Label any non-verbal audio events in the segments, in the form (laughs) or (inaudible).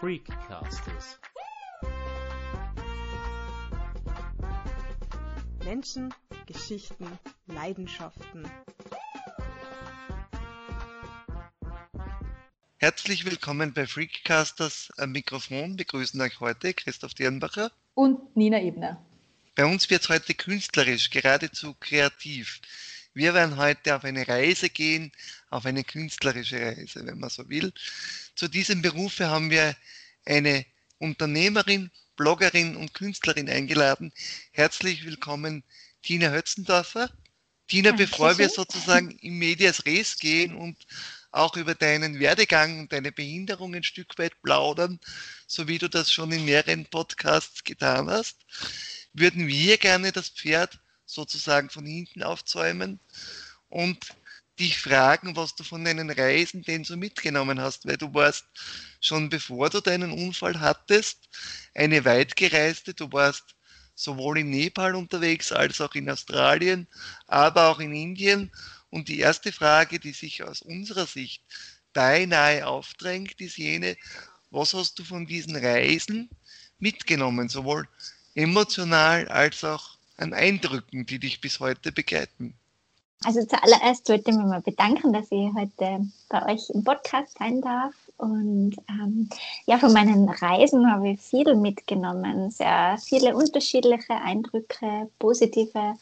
Freakcasters. Menschen, Geschichten, Leidenschaften. Herzlich willkommen bei Freakcasters. Am Mikrofon begrüßen euch heute Christoph Dirnbacher und Nina Ebner. Bei uns wird es heute künstlerisch, geradezu kreativ. Wir werden heute auf eine Reise gehen, auf eine künstlerische Reise, wenn man so will. Zu diesem Berufe haben wir eine Unternehmerin, Bloggerin und Künstlerin eingeladen. Herzlich willkommen, Tina Hötzendorfer. Tina, Dankeschön. bevor wir sozusagen in Medias Res gehen und auch über deinen Werdegang und deine Behinderung ein Stück weit plaudern, so wie du das schon in mehreren Podcasts getan hast, würden wir gerne das Pferd sozusagen von hinten aufzäumen und dich fragen, was du von deinen Reisen denn so mitgenommen hast, weil du warst schon bevor du deinen Unfall hattest, eine weitgereiste, du warst sowohl in Nepal unterwegs als auch in Australien, aber auch in Indien. Und die erste Frage, die sich aus unserer Sicht beinahe aufdrängt, ist jene, was hast du von diesen Reisen mitgenommen, sowohl emotional als auch an Eindrücken, die dich bis heute begleiten? Also zuallererst wollte ich mich mal bedanken, dass ich heute bei euch im Podcast sein darf. Und ähm, ja, von meinen Reisen habe ich viel mitgenommen. Sehr viele unterschiedliche Eindrücke, positive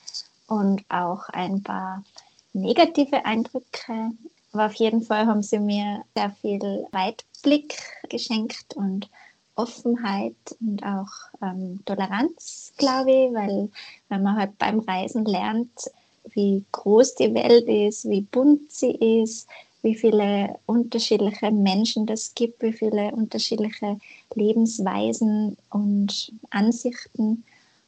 und auch ein paar negative Eindrücke. Aber auf jeden Fall haben sie mir sehr viel Weitblick geschenkt und Offenheit und auch ähm, Toleranz, glaube ich, weil wenn man halt beim Reisen lernt, wie groß die Welt ist, wie bunt sie ist, wie viele unterschiedliche Menschen das gibt, wie viele unterschiedliche Lebensweisen und Ansichten.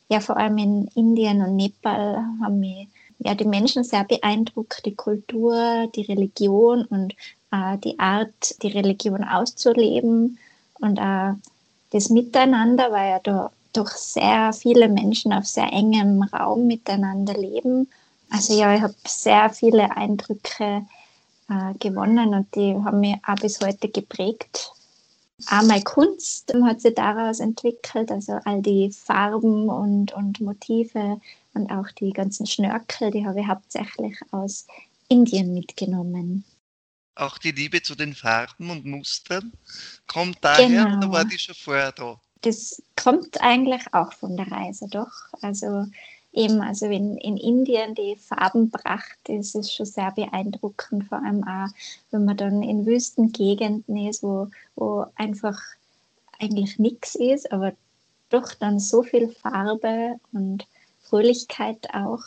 Ja, vor allem in Indien und Nepal haben mich ja, die Menschen sehr beeindruckt, die Kultur, die Religion und äh, die Art, die Religion auszuleben und äh, das Miteinander, weil ja da doch sehr viele Menschen auf sehr engem Raum miteinander leben. Also ja, ich habe sehr viele Eindrücke äh, gewonnen und die haben mich auch bis heute geprägt. Auch meine Kunst hat sich daraus entwickelt, also all die Farben und, und Motive und auch die ganzen Schnörkel, die habe ich hauptsächlich aus Indien mitgenommen. Auch die Liebe zu den Farben und Mustern kommt daher genau. oder war die schon vorher da? Das kommt eigentlich auch von der Reise, doch. Also eben, also in, in Indien die Farbenpracht, das ist schon sehr beeindruckend, vor allem auch, wenn man dann in Wüstengegenden ist, wo, wo einfach eigentlich nichts ist, aber doch dann so viel Farbe und Fröhlichkeit auch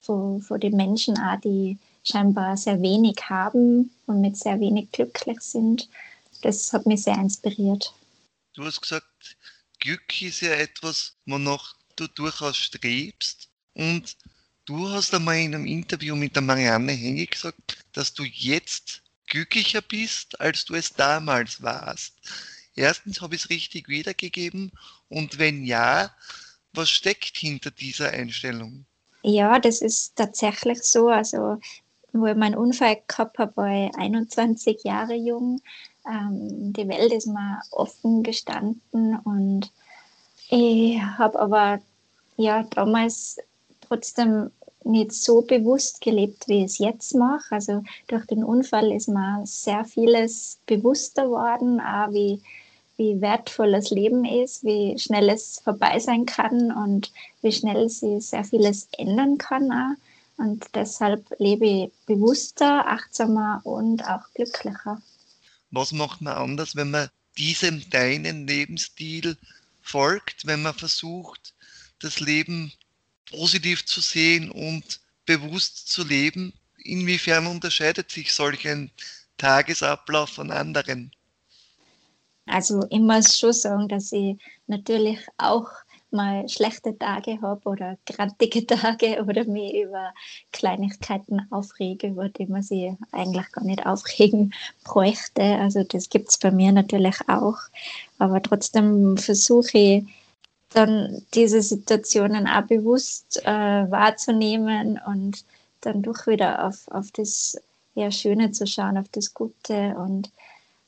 von, den Menschen auch, die scheinbar sehr wenig haben und mit sehr wenig glücklich sind. Das hat mich sehr inspiriert. Du hast gesagt, Glück ist ja etwas, wonach du durchaus strebst. Und du hast einmal in einem Interview mit der Marianne Henge gesagt, dass du jetzt glücklicher bist, als du es damals warst. Erstens habe ich es richtig wiedergegeben und wenn ja, was steckt hinter dieser Einstellung? Ja, das ist tatsächlich so. Also, wo ich meinen Unfall gehabt habe, war ich 21 Jahre jung. Ähm, die Welt ist mir offen gestanden und ich habe aber ja damals trotzdem nicht so bewusst gelebt, wie ich es jetzt mache. Also durch den Unfall ist mir sehr vieles bewusster geworden, auch wie, wie wertvoll das Leben ist, wie schnell es vorbei sein kann und wie schnell sich sehr vieles ändern kann. Auch. Und deshalb lebe ich bewusster, achtsamer und auch glücklicher. Was macht man anders, wenn man diesem deinen Lebensstil folgt, wenn man versucht, das Leben positiv zu sehen und bewusst zu leben? Inwiefern unterscheidet sich solch ein Tagesablauf von anderen? Also ich muss schon sagen, dass ich natürlich auch mal schlechte Tage habe oder grantige (laughs) Tage oder mich über Kleinigkeiten aufrege, über die man sich eigentlich gar nicht aufregen bräuchte. Also das gibt es bei mir natürlich auch. Aber trotzdem versuche ich dann diese Situationen auch bewusst äh, wahrzunehmen und dann doch wieder auf, auf das ja, Schöne zu schauen, auf das Gute und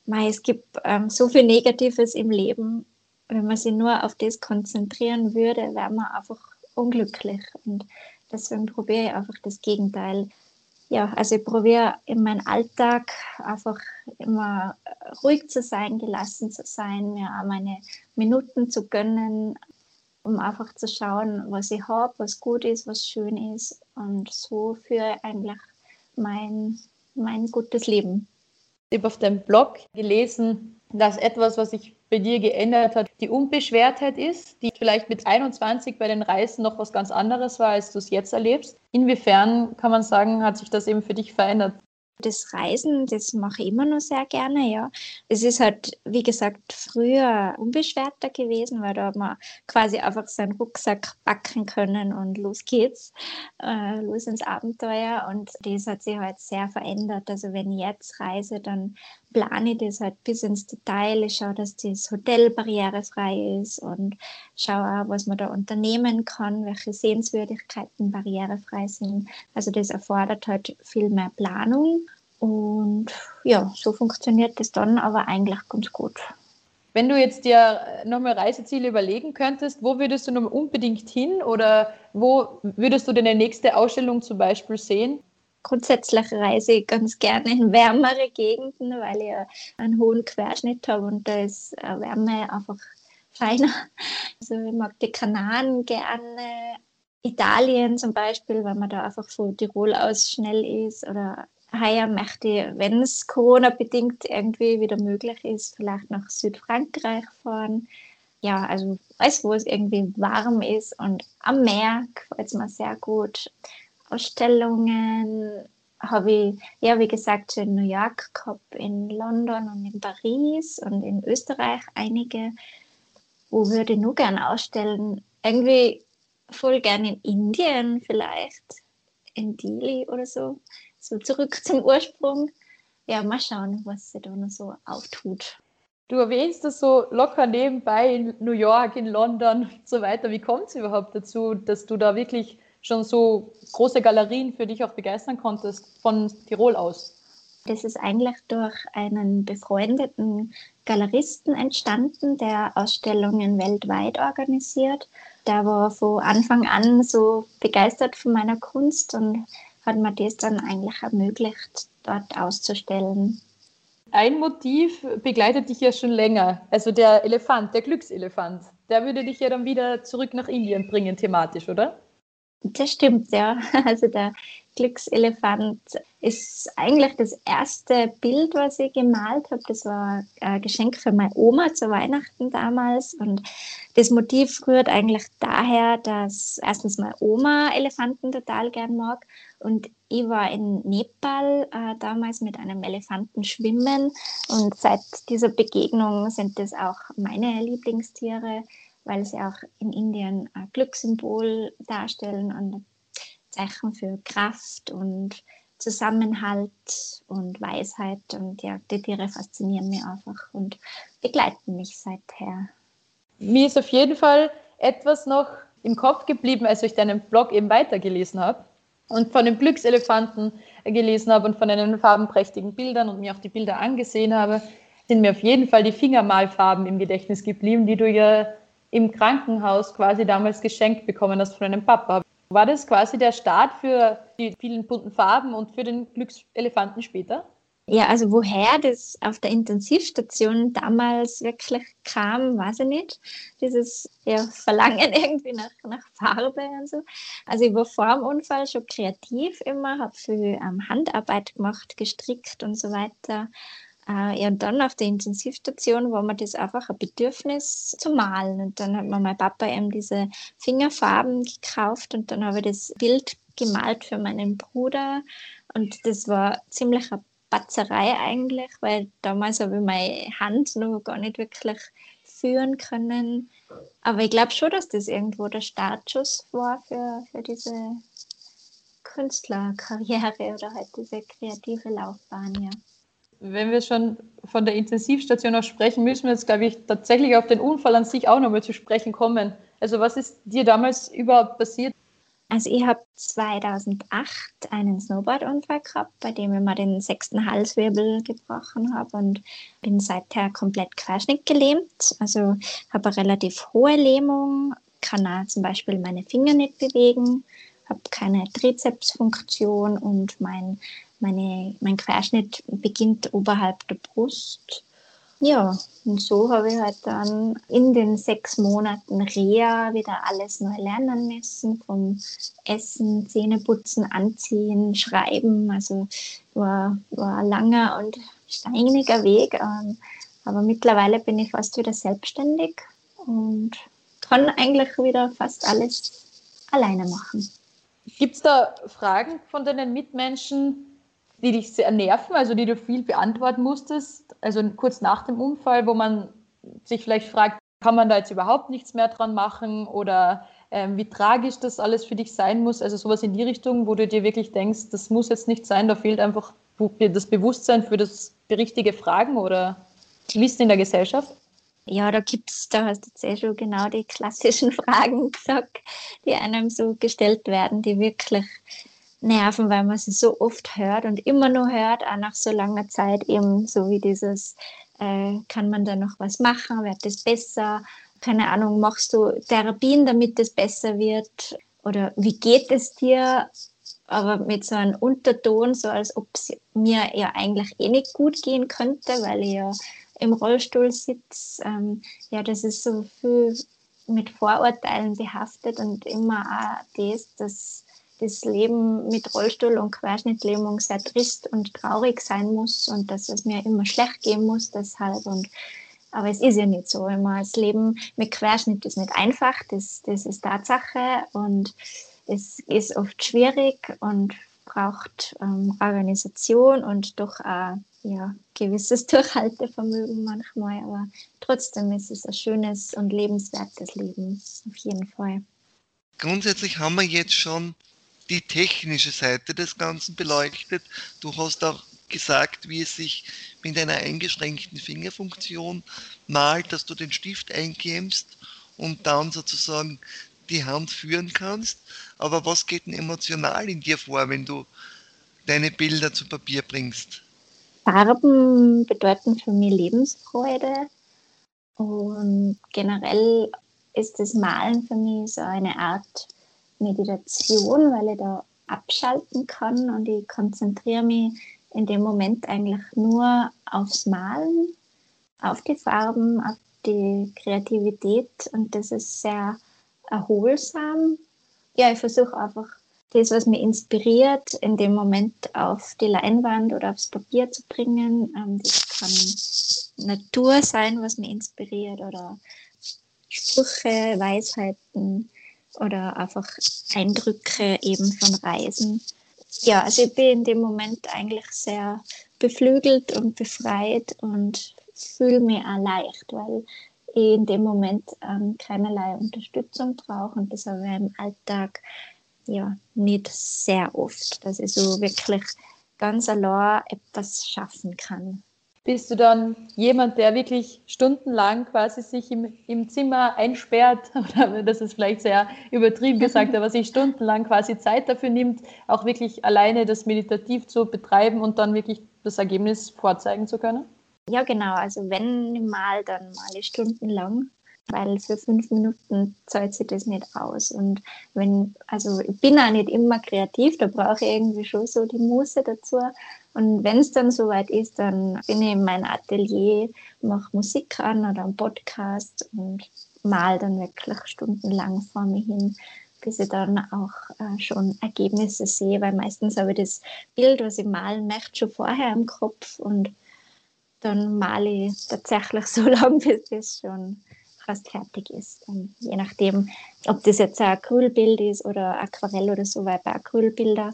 mei, es gibt ähm, so viel Negatives im Leben. Wenn man sich nur auf das konzentrieren würde, wäre man einfach unglücklich. Und deswegen probiere ich einfach das Gegenteil. Ja, also ich probiere in meinem Alltag einfach immer ruhig zu sein, gelassen zu sein, mir auch meine Minuten zu gönnen, um einfach zu schauen, was ich habe, was gut ist, was schön ist. Und so für eigentlich mein, mein gutes Leben. Ich habe auf deinem Blog gelesen, dass etwas, was sich bei dir geändert hat, die Unbeschwertheit ist, die vielleicht mit 21 bei den Reisen noch was ganz anderes war, als du es jetzt erlebst. Inwiefern kann man sagen, hat sich das eben für dich verändert? Das Reisen, das mache ich immer noch sehr gerne, ja. Es ist halt, wie gesagt, früher unbeschwerter gewesen, weil da hat man quasi einfach seinen Rucksack packen können und los geht's, äh, los ins Abenteuer. Und das hat sich halt sehr verändert. Also wenn ich jetzt reise, dann plane das halt bis ins Detail. Ich schaue, dass das Hotel barrierefrei ist und schaue auch, was man da unternehmen kann, welche Sehenswürdigkeiten barrierefrei sind. Also das erfordert halt viel mehr Planung. Und ja, so funktioniert das dann aber eigentlich ganz gut. Wenn du jetzt dir nochmal Reiseziele überlegen könntest, wo würdest du noch unbedingt hin oder wo würdest du deine nächste Ausstellung zum Beispiel sehen? Grundsätzlich reise ich ganz gerne in wärmere Gegenden, weil ich einen hohen Querschnitt habe und da ist Wärme einfach feiner. (laughs) Also ich mag die Kanaren gerne, Italien zum Beispiel, weil man da einfach von Tirol aus schnell ist oder heuer möchte ich, wenn es Corona-bedingt irgendwie wieder möglich ist, vielleicht nach Südfrankreich fahren. Ja, also alles, wo es irgendwie warm ist und am Meer gefällt es mir sehr gut. Ausstellungen habe ich, ja, wie gesagt, in New York gehabt, in London und in Paris und in Österreich einige. Wo würde ich nur gerne ausstellen? Irgendwie voll gerne in Indien vielleicht, in Delhi oder so. So zurück zum Ursprung. Ja, mal schauen, was sich da noch so auftut. Du erwähnst das so locker nebenbei in New York, in London und so weiter. Wie kommt es überhaupt dazu, dass du da wirklich schon so große Galerien für dich auch begeistern konntest von Tirol aus? Das ist eigentlich durch einen befreundeten Galeristen entstanden, der Ausstellungen weltweit organisiert. Der war von Anfang an so begeistert von meiner Kunst und hat mir das dann eigentlich ermöglicht, dort auszustellen. Ein Motiv begleitet dich ja schon länger, also der Elefant, der Glückselefant. Der würde dich ja dann wieder zurück nach Indien bringen, thematisch, oder? Das stimmt, ja. (laughs) Also der Glückselefant ist eigentlich das erste Bild, was ich gemalt habe. Das war ein Geschenk für meine Oma zu Weihnachten damals. Und das Motiv rührt eigentlich daher, dass erstens meine Oma Elefanten total gern mag. Und ich war in Nepal äh, damals mit einem Elefanten schwimmen. Und seit dieser Begegnung sind das auch meine Lieblingstiere weil sie auch in Indien ein Glückssymbol darstellen und ein Zeichen für Kraft und Zusammenhalt und Weisheit. Und ja, die Tiere faszinieren mich einfach und begleiten mich seither. Mir ist auf jeden Fall etwas noch im Kopf geblieben, als ich deinen Blog eben weitergelesen habe und von dem Glückselefanten gelesen habe und von deinen farbenprächtigen Bildern und mir auch die Bilder angesehen habe, sind mir auf jeden Fall die Fingermalfarben im Gedächtnis geblieben, die du ja im Krankenhaus quasi damals geschenkt bekommen hast von einem Papa. War das quasi der Start für die vielen bunten Farben und für den Glückselefanten später? Ja, also woher das auf der Intensivstation damals wirklich kam, weiß ich nicht. Dieses ja, Verlangen (laughs) irgendwie nach, nach Farbe und so. Also ich war vor dem Unfall schon kreativ immer, habe viel ähm, Handarbeit gemacht, gestrickt und so weiter. Äh, ja, und dann auf der Intensivstation war mir das einfach ein Bedürfnis zu malen. Und dann hat mir mein Papa eben diese Fingerfarben gekauft und dann habe ich das Bild gemalt für meinen Bruder. Und das war ziemlich eine Batzerei eigentlich, weil damals habe ich meine Hand noch gar nicht wirklich führen können. Aber ich glaube schon, dass das irgendwo der Startschuss war für, für diese Künstlerkarriere oder halt diese kreative Laufbahn, ja wenn wir schon von der Intensivstation auch sprechen, müssen wir jetzt, glaube ich, tatsächlich auf den Unfall an sich auch nochmal zu sprechen kommen. Also was ist dir damals überhaupt passiert? Also ich habe 2008 einen Snowboardunfall gehabt, bei dem ich mir den sechsten Halswirbel gebrochen habe und bin seither komplett querschnittgelähmt. Also habe eine relativ hohe Lähmung, kann auch zum Beispiel meine Finger nicht bewegen, habe keine Trizepsfunktion und mein, meine, mein Querschnitt beginnt oberhalb der Brust ja, und so habe ich halt dann in den sechs Monaten Reha wieder alles neu lernen müssen, vom Essen, Zähneputzen, Anziehen, Schreiben. Also war, war ein langer und steiniger Weg. Ähm, aber mittlerweile bin ich fast wieder selbstständig und kann eigentlich wieder fast alles alleine machen. Gibt es da Fragen von deinen Mitmenschen, die dich sehr nerven, also die du viel beantworten musstest, also kurz nach dem Unfall, wo man sich vielleicht fragt, kann man da jetzt überhaupt nichts mehr dran machen oder ähm, wie tragisch das alles für dich sein muss, also sowas in die Richtung, wo du dir wirklich denkst, das muss jetzt nicht sein, da fehlt einfach das Bewusstsein für das richtige Fragen oder Wissen in der Gesellschaft? Ja, da gibt es, da hast du jetzt eh schon genau die klassischen (laughs) Fragen gesagt, die einem so gestellt werden, die wirklich nerven, weil man sie so oft hört und immer nur hört, auch nach so langer Zeit eben so wie dieses, äh, kann man da noch was machen, wird das besser, keine Ahnung, machst du Therapien, damit es besser wird oder wie geht es dir, aber mit so einem Unterton, so als ob es mir ja eigentlich eh nicht gut gehen könnte, weil ich ja im Rollstuhl sitze. Ähm, ja, das ist so viel mit Vorurteilen behaftet und immer auch das, dass das Leben mit Rollstuhl und Querschnittlähmung sehr trist und traurig sein muss und dass es mir immer schlecht gehen muss deshalb. Und, aber es ist ja nicht so. Immer das Leben mit Querschnitt ist nicht einfach, das, das ist Tatsache und es ist oft schwierig und braucht ähm, Organisation und doch auch ja, gewisses (laughs) Durchhaltevermögen manchmal, aber trotzdem ist es ein schönes und lebenswertes Leben, auf jeden Fall. Grundsätzlich haben wir jetzt schon die technische Seite des Ganzen beleuchtet. Du hast auch gesagt, wie es sich mit einer eingeschränkten Fingerfunktion malt, dass du den Stift einklemmst und dann sozusagen die Hand führen kannst. Aber was geht denn emotional in dir vor, wenn du deine Bilder zu Papier bringst? Farben bedeuten für mich Lebensfreude und generell ist das Malen für mich so eine Art Meditation, weil ich da abschalten kann und ich konzentriere mich in dem Moment eigentlich nur aufs Malen, auf die Farben, auf die Kreativität und das ist sehr erholsam. Ja, ich versuche einfach das, was mich inspiriert, in dem Moment auf die Leinwand oder aufs Papier zu bringen. Ähm, das kann Natur sein, was mich inspiriert oder Sprüche, Weisheiten oder einfach Eindrücke eben von Reisen. Ja, also ich bin in dem Moment eigentlich sehr beflügelt und befreit und fühle mich auch leicht, weil ich in dem Moment ähm, keinerlei Unterstützung brauche und das aber im Alltag ja nicht sehr oft, dass ich so wirklich ganz allein etwas schaffen kann bist du dann jemand, der wirklich stundenlang quasi sich im, im Zimmer einsperrt, (laughs) oder das ist vielleicht sehr übertrieben gesagt, (laughs) aber sich stundenlang quasi Zeit dafür nimmt, auch wirklich alleine das meditativ zu betreiben und dann wirklich das Ergebnis vorzeigen zu können? Ja, genau. Also wenn mal, dann mal stundenlang weil für fünf Minuten zahlt sich das nicht aus. Und wenn, also ich bin auch nicht immer kreativ, da brauche ich irgendwie schon so die Muße dazu. Und wenn es dann soweit ist, dann bin ich in mein Atelier, mache Musik an oder einen Podcast und mal dann wirklich stundenlang vor mir hin, bis ich dann auch äh, schon Ergebnisse sehe, weil meistens habe ich das Bild, was ich malen möchte, schon vorher im Kopf und dann male ich tatsächlich (laughs) so lange, bis das schon fast fertig ist. Und je nachdem, ob das jetzt ein Acrylbild ist oder Aquarell oder so, weil bei Acrylbilder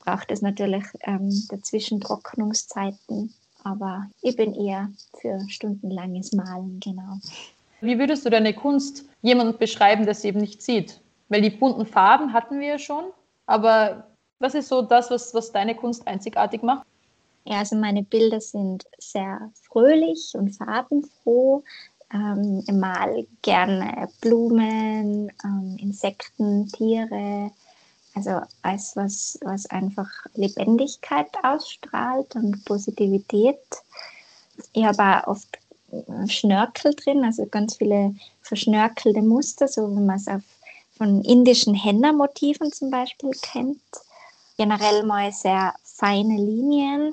braucht es natürlich ähm, dazwischen Trocknungszeiten. Aber ich bin eher für stundenlanges Malen, genau. Wie würdest du deine Kunst jemandem beschreiben, der sie eben nicht sieht? Weil die bunten Farben hatten wir ja schon, aber was ist so das, was, was deine Kunst einzigartig macht? Ja, also meine Bilder sind sehr fröhlich und farbenfroh ähm, mal gerne Blumen, ähm, Insekten, Tiere, Also als was, was einfach Lebendigkeit ausstrahlt und Positivität. Ich habe auch oft Schnörkel drin, also ganz viele verschnörkelte Muster, so wie man es auf, von indischen Henna-Motiven zum Beispiel kennt. Generell mal sehr feine Linien,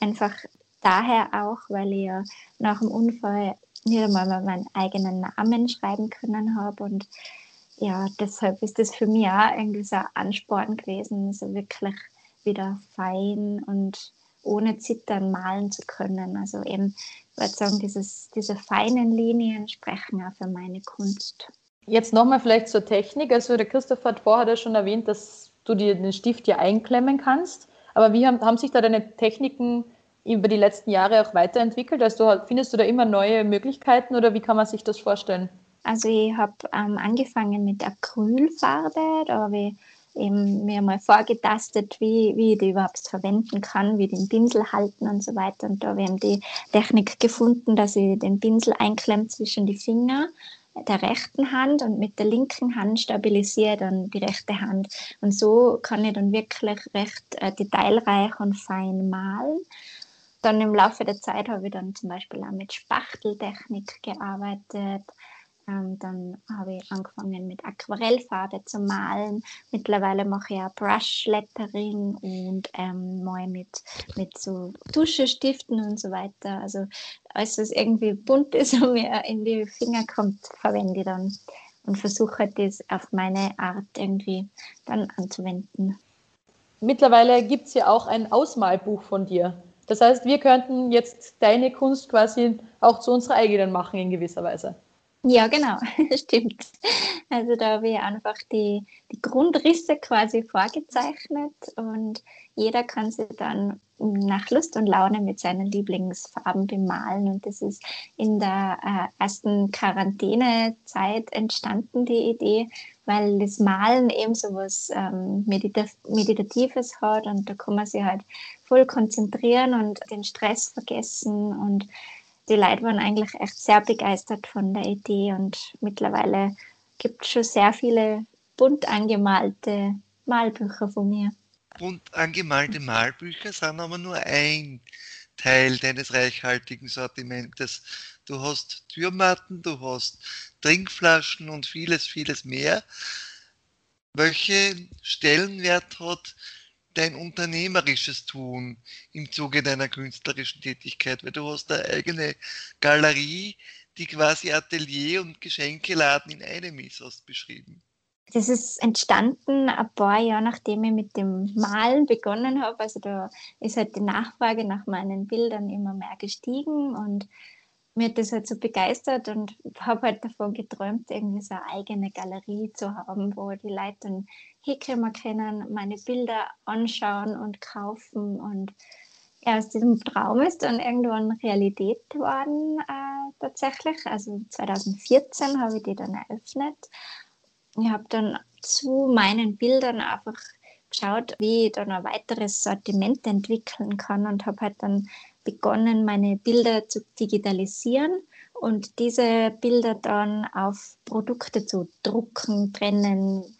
einfach daher auch, weil ich ja nach dem Unfall nicht einmal meinen eigenen Namen schreiben können habe und ja, deshalb ist das für mich auch irgendwie so ein Ansporn gewesen, so wirklich wieder fein und ohne Zittern malen zu können. Also eben, ich würde sagen, dieses, diese feinen Linien sprechen auch für meine Kunst. Jetzt nochmal vielleicht zur Technik. Also der Christoph hat vorher schon erwähnt, dass du dir den Stift hier einklemmen kannst. Aber wie haben, haben sich da deine Techniken über die letzten Jahre auch weiterentwickelt? Also findest du da immer neue Möglichkeiten oder wie kann man sich das vorstellen? Also ich habe ähm, angefangen mit Acrylfarbe, da habe ich eben mir mal vorgetastet, wie, wie ich die überhaupt verwenden kann, wie den Pinsel halten und so weiter. Und da habe ich die Technik gefunden, dass ich den Pinsel einklemme zwischen die Finger der rechten Hand und mit der linken Hand stabilisiere dann die rechte Hand. Und so kann ich dann wirklich recht äh, detailreich und fein malen. Dann im Laufe der Zeit habe ich dann zum Beispiel auch mit Spachteltechnik gearbeitet, ähm, dann habe ich angefangen mit Aquarellfarbe zu malen. Mittlerweile mache ich auch Brush-Lettering und ähm, mal mit, mit so Tuschestiften und so weiter. Also alles, was irgendwie bunt ist und mir in die Finger kommt, verwende ich dann und versuche das auf meine Art irgendwie dann anzuwenden. Mittlerweile gibt es ja auch ein Ausmalbuch von dir. Das heißt, wir könnten jetzt deine Kunst quasi auch zu unserer eigenen machen in gewisser Weise. Ja, genau, (laughs) stimmt. Also da habe ich einfach die, die Grundrisse quasi vorgezeichnet und jeder kann sich dann nach Lust und Laune mit seinen Lieblingsfarben bemalen. Und das ist in der äh, ersten Quarantänezeit entstanden, die Idee, weil das Malen eben so was ähm, Medita Meditatives hat und da kann man sich halt voll konzentrieren und den Stress vergessen und die Leute waren eigentlich echt sehr begeistert von der Idee und mittlerweile gibt es schon sehr viele bunt angemalte Malbücher von mir. Bunt angemalte Malbücher sind aber nur ein Teil deines reichhaltigen Sortimentes. Du hast Türmatten, du hast Trinkflaschen und vieles, vieles mehr. Welchen Stellenwert hat dein unternehmerisches Tun im Zuge deiner künstlerischen Tätigkeit, weil du hast eine eigene Galerie, die quasi Atelier und Geschenkeladen in einem ist, hast beschrieben. Das ist entstanden ein paar Jahre, nachdem ich mit dem Malen begonnen habe. Also da ist halt die Nachfrage nach meinen Bildern immer mehr gestiegen und mir hat das halt so begeistert und habe halt davon geträumt, irgendwie so eine eigene Galerie zu haben, wo die Leute dann hinkommen können, meine Bilder anschauen und kaufen und ja, aus diesem Traum ist dann irgendwann Realität geworden äh, tatsächlich. Also 2014 habe ich die dann eröffnet. Ich habe dann zu meinen Bildern einfach geschaut, wie ich dann ein weiteres Sortiment entwickeln kann und habe halt dann begonnen, meine Bilder zu digitalisieren und diese Bilder dann auf Produkte zu drucken, trennen,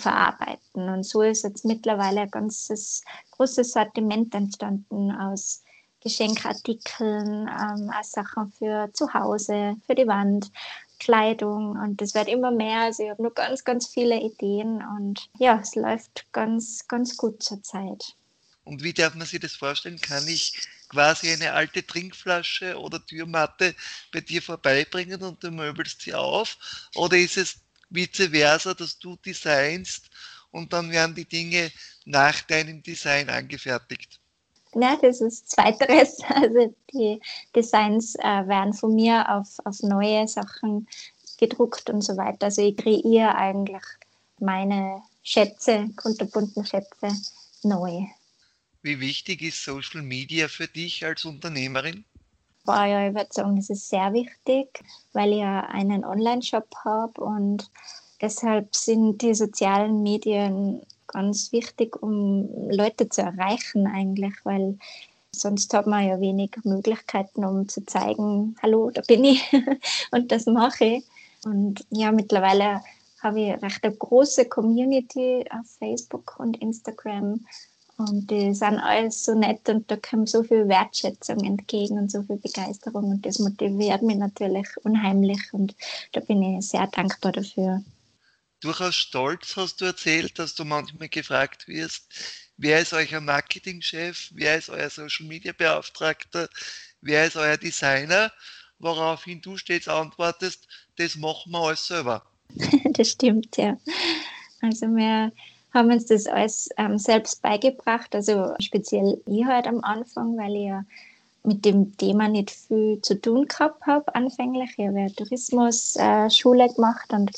verarbeiten. Und so ist jetzt mittlerweile ein ganzes großes Sortiment entstanden aus Geschenkartikeln, ähm, als Sachen für zu Hause, für die Wand, Kleidung und das wird immer mehr. Also ich habe noch ganz, ganz viele Ideen und ja, es läuft ganz, ganz gut zurzeit. Und wie darf man sich das vorstellen? Kann ich quasi eine alte Trinkflasche oder Türmatte bei dir vorbeibringen und du möbelst sie auf? Oder ist es vice versa, dass du designst und dann werden die Dinge nach deinem Design angefertigt? Ja, das ist zweiteres. (laughs) Also die Designs äh, werden von mir auf, auf neue Sachen gedruckt und so weiter. Also ich kreiere eigentlich meine Schätze, kunterbunten Schätze neu. Wie wichtig ist Social Media für dich als Unternehmerin? Boah, ja, sagen, es ist sehr wichtig, weil ich ja einen Online-Shop habe und deshalb sind die sozialen Medien ganz wichtig, um Leute zu erreichen eigentlich, weil sonst hat man ja wenig Möglichkeiten, um zu zeigen, hallo, da bin ich (laughs) und das mache ich. Und ja, mittlerweile habe ich recht eine große Community auf Facebook und Instagram. Und die sind alles so nett und da kommt so viel Wertschätzung entgegen und so viel Begeisterung und das motiviert mich natürlich unheimlich und da bin ich sehr dankbar dafür. Durchaus stolz hast du erzählt, dass du manchmal gefragt wirst, wer ist euer Marketingchef, wer ist euer Social Media Beauftragter, wer ist euer Designer, woraufhin du stets antwortest, das machen wir alles selber. (laughs) das stimmt, ja. Also wir haben uns das alles ähm, selbst beigebracht, also speziell ich halt am Anfang, weil ich ja mit dem Thema nicht viel zu tun gehabt habe anfänglich. Ich habe ja Tourismusschule äh, gemacht und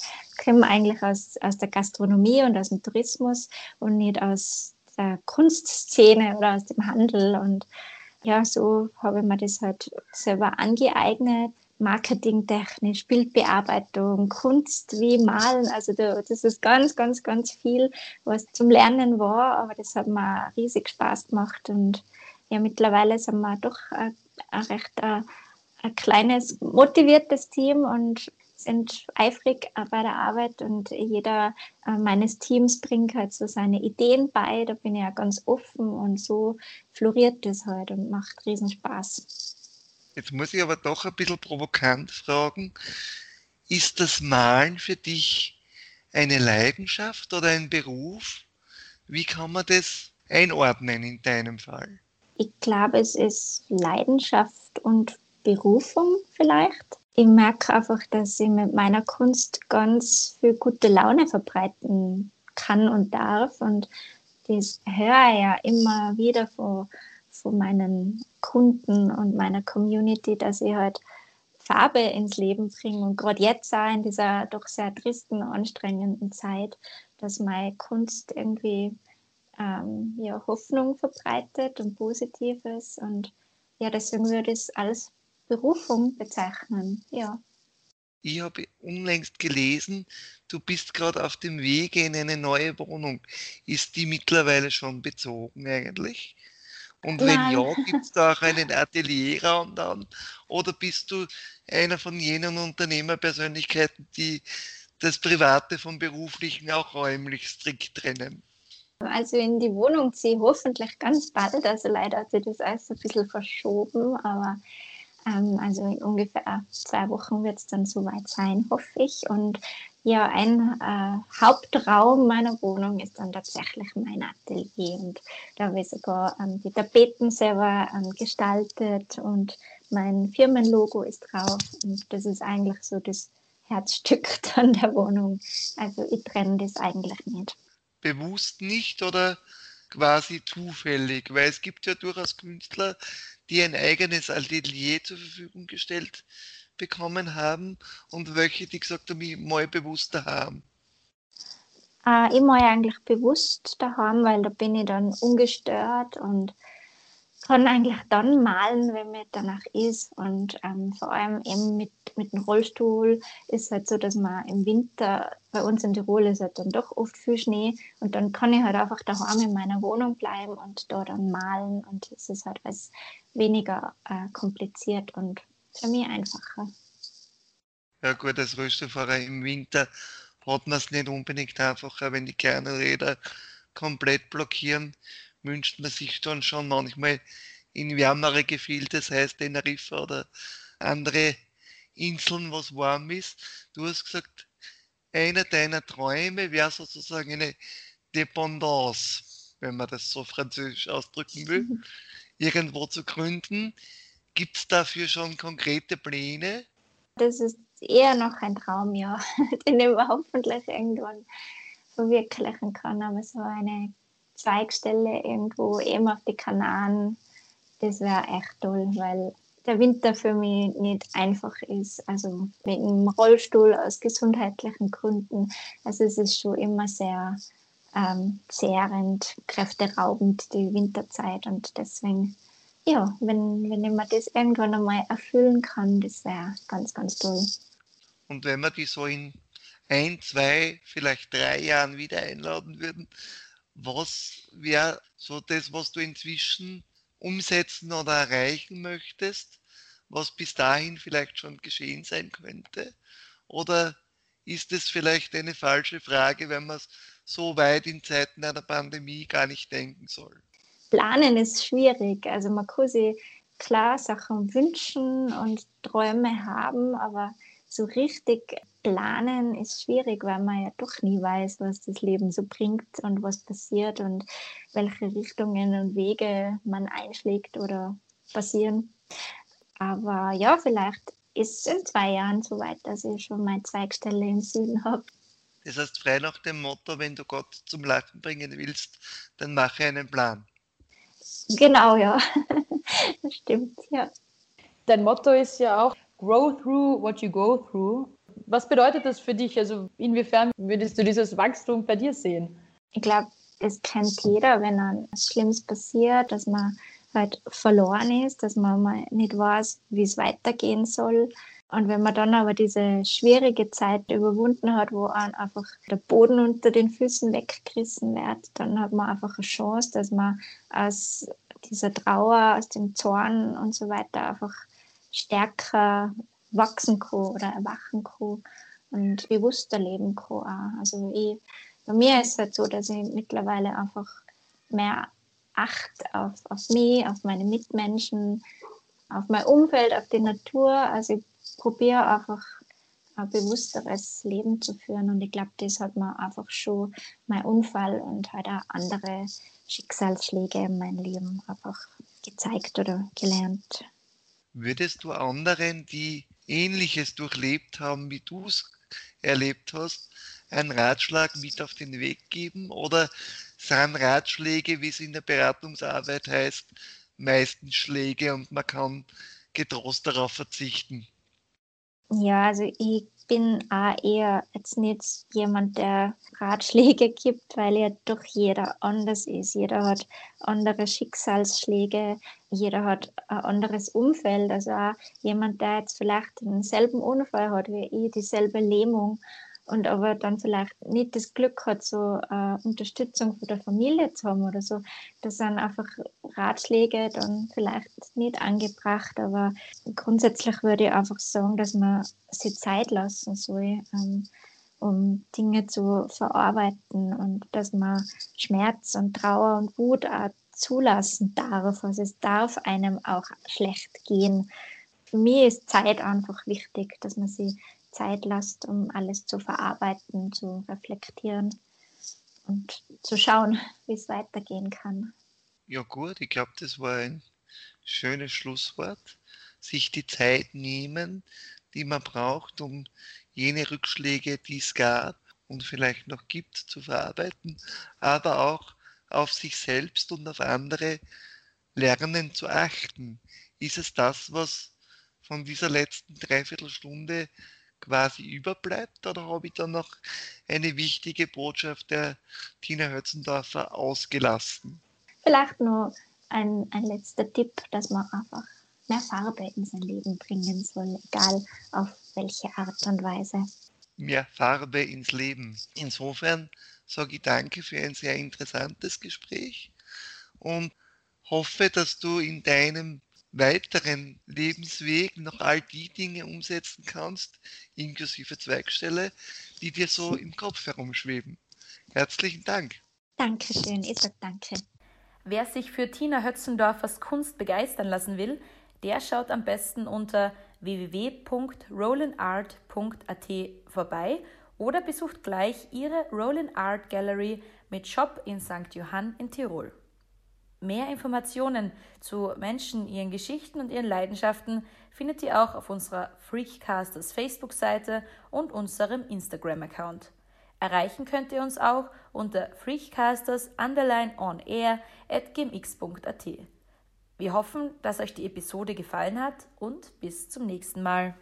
komme eigentlich aus, aus der Gastronomie und aus dem Tourismus und nicht aus der Kunstszene oder aus dem Handel. Und ja, so habe ich mir das halt selber angeeignet marketingtechnisch, Bildbearbeitung, Kunst wie Malen. Also das ist ganz, ganz, ganz viel, was zum Lernen war, aber das hat mir riesig Spaß gemacht. Und ja, mittlerweile sind wir doch ein, ein recht ein, ein kleines, motiviertes Team und sind eifrig bei der Arbeit und jeder äh, meines Teams bringt halt so seine Ideen bei. Da bin ich ja ganz offen und so floriert das halt und macht riesen Spaß. Jetzt muss ich aber doch ein bisschen provokant fragen, ist das Malen für dich eine Leidenschaft oder ein Beruf? Wie kann man das einordnen in deinem Fall? Ich glaube, es ist Leidenschaft und Berufung vielleicht. Ich merke einfach, dass ich mit meiner Kunst ganz viel gute Laune verbreiten kann und darf. Und das höre ich ja immer wieder von von meinen Kunden und meiner Community, dass ich halt Farbe ins Leben bringe und gerade jetzt auch in dieser doch sehr tristen, anstrengenden Zeit, dass meine Kunst irgendwie ähm, ja, Hoffnung verbreitet und Positives und ja, deswegen würde ich es als Berufung bezeichnen, ja. Ich habe unlängst gelesen, du bist gerade auf dem Wege in eine neue Wohnung. Ist die mittlerweile schon bezogen eigentlich? Und wenn Nein. ja, gibt es da auch einen Atelierraum dann? Oder bist du einer von jenen Unternehmerpersönlichkeiten, die das Private vom Beruflichen auch räumlich strikt trennen? Also in die Wohnung ziehe hoffentlich ganz bald. Also leider hat sich das alles ein bisschen verschoben, aber ähm, also in ungefähr zwei Wochen wird es dann soweit sein, hoffe ich. Und ja, ein äh, Hauptraum meiner Wohnung ist dann tatsächlich mein Atelier und da habe ich sogar ähm, die Tapeten selber ähm, gestaltet und mein Firmenlogo ist drauf und das ist eigentlich so das Herzstück (laughs) dann der Wohnung. Also ich trenne das eigentlich nicht. Bewusst nicht oder quasi zufällig, weil es gibt ja durchaus Künstler, die ein eigenes Atelier zur Verfügung gestellt bekommen haben und welche, die gesagt haben, ich mal bewusst daheim? Äh, ich mal eigentlich bewusst daheim, weil da bin ich dann ungestört und kann eigentlich dann malen, wenn mir danach ist. Und ähm, vor allem eben mit, mit dem Rollstuhl ist halt so, dass man im Winter, bei uns in Tirol ist halt dann doch oft viel Schnee und dann kann ich halt einfach daheim in meiner Wohnung bleiben und da dann malen und es ist halt was weniger äh, kompliziert und für mich einfacher. Ja gut, als Rösterfahrer im Winter hat man es nicht unbedingt einfacher, wenn die kleinen Räder komplett blockieren, wünscht man sich dann schon manchmal in wärmere Gefilde, das heißt Teneriffa oder andere Inseln, was warm ist. Du hast gesagt, einer deiner Träume wäre sozusagen eine Dependance, wenn man das so französisch ausdrücken will, (laughs) irgendwo zu gründen. Gibt es dafür schon konkrete Pläne? Das ist eher noch ein Traum, ja, (laughs) den ich hoffentlich irgendwann verwirklichen kann. Aber so eine Zweigstelle irgendwo eben auf die Kanaren, das wäre echt toll, weil der Winter für mich nicht einfach ist. Also wegen Rollstuhl aus gesundheitlichen Gründen. Also es ist schon immer sehr ähm, zehrend, kräfteraubend, die Winterzeit. Und deswegen ja, wenn, wenn mir das irgendwann einmal erfüllen kann, das wäre ganz, ganz toll. Und wenn wir die so in ein, zwei, vielleicht drei Jahren wieder einladen würden, was wäre so das, was du inzwischen umsetzen oder erreichen möchtest, was bis dahin vielleicht schon geschehen sein könnte? Oder ist es vielleicht eine falsche Frage, wenn man es so weit in Zeiten einer Pandemie gar nicht denken soll? Planen ist schwierig. Also man kann sich klar Sachen wünschen und Träume haben, aber so richtig planen ist schwierig, weil man ja doch nie weiß, was das Leben so bringt und was passiert und welche Richtungen und Wege man einschlägt oder passieren. Aber ja, vielleicht ist es in zwei Jahren so weit, dass ich schon meine Zweigstelle im Süden habe. Das heißt, frei nach dem Motto, wenn du Gott zum Lachen bringen willst, dann mache einen Plan. Genau, ja. (laughs) das stimmt, ja. Dein Motto ist ja auch Grow through what you go through. Was bedeutet das für dich? Also inwiefern würdest du dieses Wachstum bei dir sehen? Ich glaube, es kennt jeder, wenn ein Schlimmes passiert, dass man halt verloren ist, dass man mal nicht weiß, wie es weitergehen soll. Und wenn man dann aber diese schwierige Zeit überwunden hat, wo einfach der Boden unter den Füßen weggerissen wird, dann hat man einfach eine Chance, dass man aus dieser Trauer, aus dem Zorn und so weiter einfach stärker wachsen kann oder erwachen kann und bewusster leben kann. Auch. Also ich, bei mir ist es halt so, dass ich mittlerweile einfach mehr Acht auf, auf mich, auf meine Mitmenschen, auf mein Umfeld, auf die Natur. Also ich probiere einfach ein bewussteres Leben zu führen und ich glaube, das hat mir einfach schon mein Unfall und halt auch andere Schicksalsschläge in meinem Leben einfach gezeigt oder gelernt. Würdest du anderen, die Ähnliches durchlebt haben, wie du es erlebt hast, einen Ratschlag mit auf den Weg geben? Oder sind Ratschläge, wie es in der Beratungsarbeit heißt, meistens Schläge und man kann getrost darauf verzichten? Ja, also ich bin auch eher jetzt nicht jemand, der Ratschläge (laughs) gibt, weil ja doch jeder anders ist. Jeder hat andere Schicksalsschläge, jeder hat ein anderes Umfeld. Also auch jemand, der jetzt vielleicht denselben Unfall hat wie ich, dieselbe Lähmung und aber dann vielleicht nicht das Glück hat, so äh, Unterstützung von der Familie zu haben oder so. Das sind einfach Ratschläge dann vielleicht nicht angebracht, aber grundsätzlich würde ich einfach sagen, dass man sich Zeit lassen soll, ähm, um Dinge zu verarbeiten und dass man Schmerz und Trauer und Wut auch zulassen darf. Also es darf einem auch schlecht gehen. Für mich ist Zeit einfach wichtig, dass man sich Zeit lasst, um alles zu verarbeiten, zu reflektieren und zu schauen, wie es weitergehen kann. Ja gut, ich glaube, das war ein schönes Schlusswort. Sich die Zeit nehmen, die man braucht, um jene Rückschläge, die es gab und vielleicht noch gibt, zu verarbeiten, aber auch auf sich selbst und auf andere lernen zu achten. Ist es das, was von dieser letzten Dreiviertelstunde quasi überbleibt oder habe ich dann noch eine wichtige Botschaft der Tina Hötzendorfer ausgelassen? Vielleicht nur ein, ein letzter Tipp, dass man einfach mehr Farbe in sein Leben bringen soll, egal auf welche Art und Weise. Mehr Farbe ins Leben. Insofern sage ich danke für ein sehr interessantes Gespräch und hoffe, dass du in deinem weiteren Lebensweg noch all die Dinge umsetzen kannst, inklusive Zweigstelle, die dir so im Kopf herumschweben. Herzlichen Dank. Dankeschön, ich sag danke. Wer sich für Tina Hötzendorfers Kunst begeistern lassen will, der schaut am besten unter www.rolandart.at vorbei oder besucht gleich ihre Roland Art Gallery mit Shop in St. Johann in Tirol. Mehr Informationen zu Menschen, ihren Geschichten und ihren Leidenschaften findet ihr auch auf unserer Freakcasters Facebook-Seite und unserem Instagram-Account. Erreichen könnt ihr uns auch unter freakcasters on air at gmx.at. Wir hoffen, dass euch die Episode gefallen hat und bis zum nächsten Mal.